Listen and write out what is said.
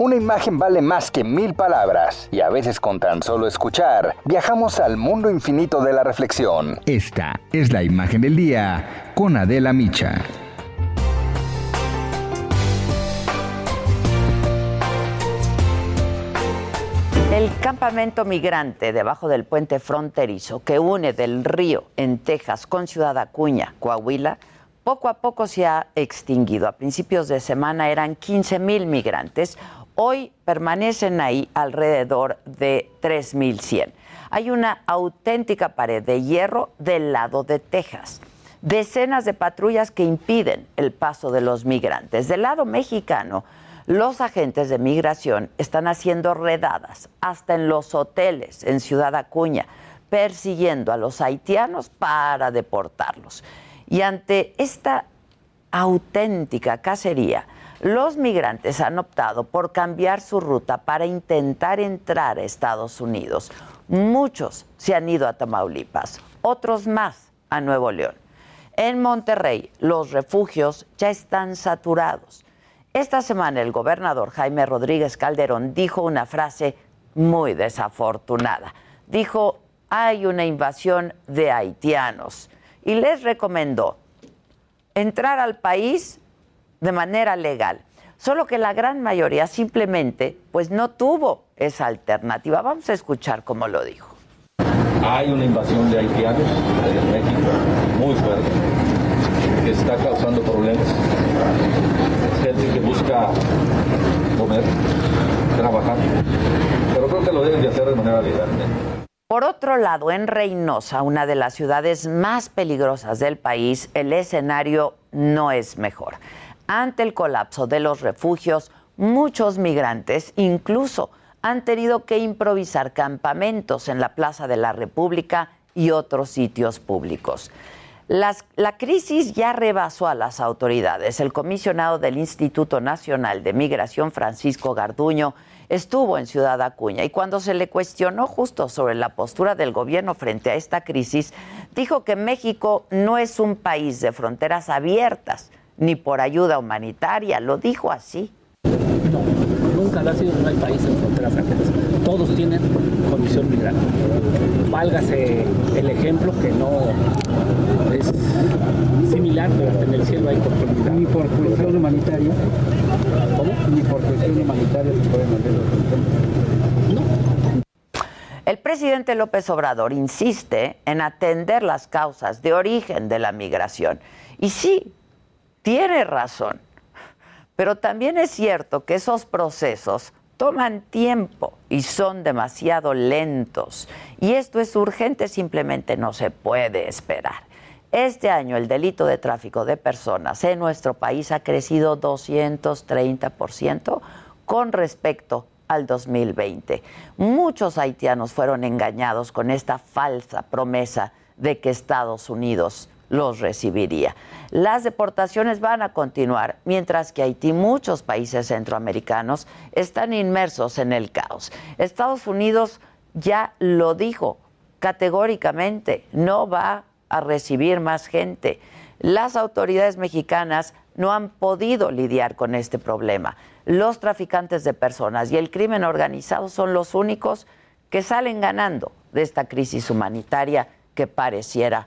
Una imagen vale más que mil palabras y a veces con tan solo escuchar viajamos al mundo infinito de la reflexión. Esta es la imagen del día con Adela Micha. El campamento migrante debajo del puente fronterizo que une del río en Texas con Ciudad Acuña, Coahuila, poco a poco se ha extinguido. A principios de semana eran 15 mil migrantes. Hoy permanecen ahí alrededor de 3.100. Hay una auténtica pared de hierro del lado de Texas. Decenas de patrullas que impiden el paso de los migrantes. Del lado mexicano, los agentes de migración están haciendo redadas hasta en los hoteles en Ciudad Acuña, persiguiendo a los haitianos para deportarlos. Y ante esta auténtica cacería, los migrantes han optado por cambiar su ruta para intentar entrar a Estados Unidos. Muchos se han ido a Tamaulipas, otros más a Nuevo León. En Monterrey, los refugios ya están saturados. Esta semana el gobernador Jaime Rodríguez Calderón dijo una frase muy desafortunada. Dijo, hay una invasión de haitianos y les recomendó entrar al país de manera legal. Solo que la gran mayoría simplemente pues no tuvo esa alternativa. Vamos a escuchar cómo lo dijo. Hay una invasión de haitianos en México muy fuerte que está causando problemas. Gente que busca comer, trabajar, pero creo que lo deben de hacer de manera legal. Por otro lado, en Reynosa, una de las ciudades más peligrosas del país, el escenario no es mejor. Ante el colapso de los refugios, muchos migrantes incluso han tenido que improvisar campamentos en la Plaza de la República y otros sitios públicos. La crisis ya rebasó a las autoridades. El comisionado del Instituto Nacional de Migración, Francisco Garduño, estuvo en Ciudad Acuña y cuando se le cuestionó justo sobre la postura del gobierno frente a esta crisis, dijo que México no es un país de fronteras abiertas ni por ayuda humanitaria. Lo dijo así. No, nunca lo ha sido, no hay país en fronteras franqueras. Todos tienen condición migrante. Válgase el ejemplo que no es similar, pero hasta en el cielo hay oportunidad. Ni por cuestión humanitaria, ¿Cómo? ni por cuestión humanitaria se pueden hacer los El presidente López Obrador insiste en atender las causas de origen de la migración. Y sí, tiene razón. Pero también es cierto que esos procesos toman tiempo y son demasiado lentos. Y esto es urgente, simplemente no se puede esperar. Este año el delito de tráfico de personas en nuestro país ha crecido 230% con respecto al 2020. Muchos haitianos fueron engañados con esta falsa promesa de que Estados Unidos los recibiría. Las deportaciones van a continuar, mientras que Haití y muchos países centroamericanos están inmersos en el caos. Estados Unidos ya lo dijo categóricamente, no va a recibir más gente. Las autoridades mexicanas no han podido lidiar con este problema. Los traficantes de personas y el crimen organizado son los únicos que salen ganando de esta crisis humanitaria que pareciera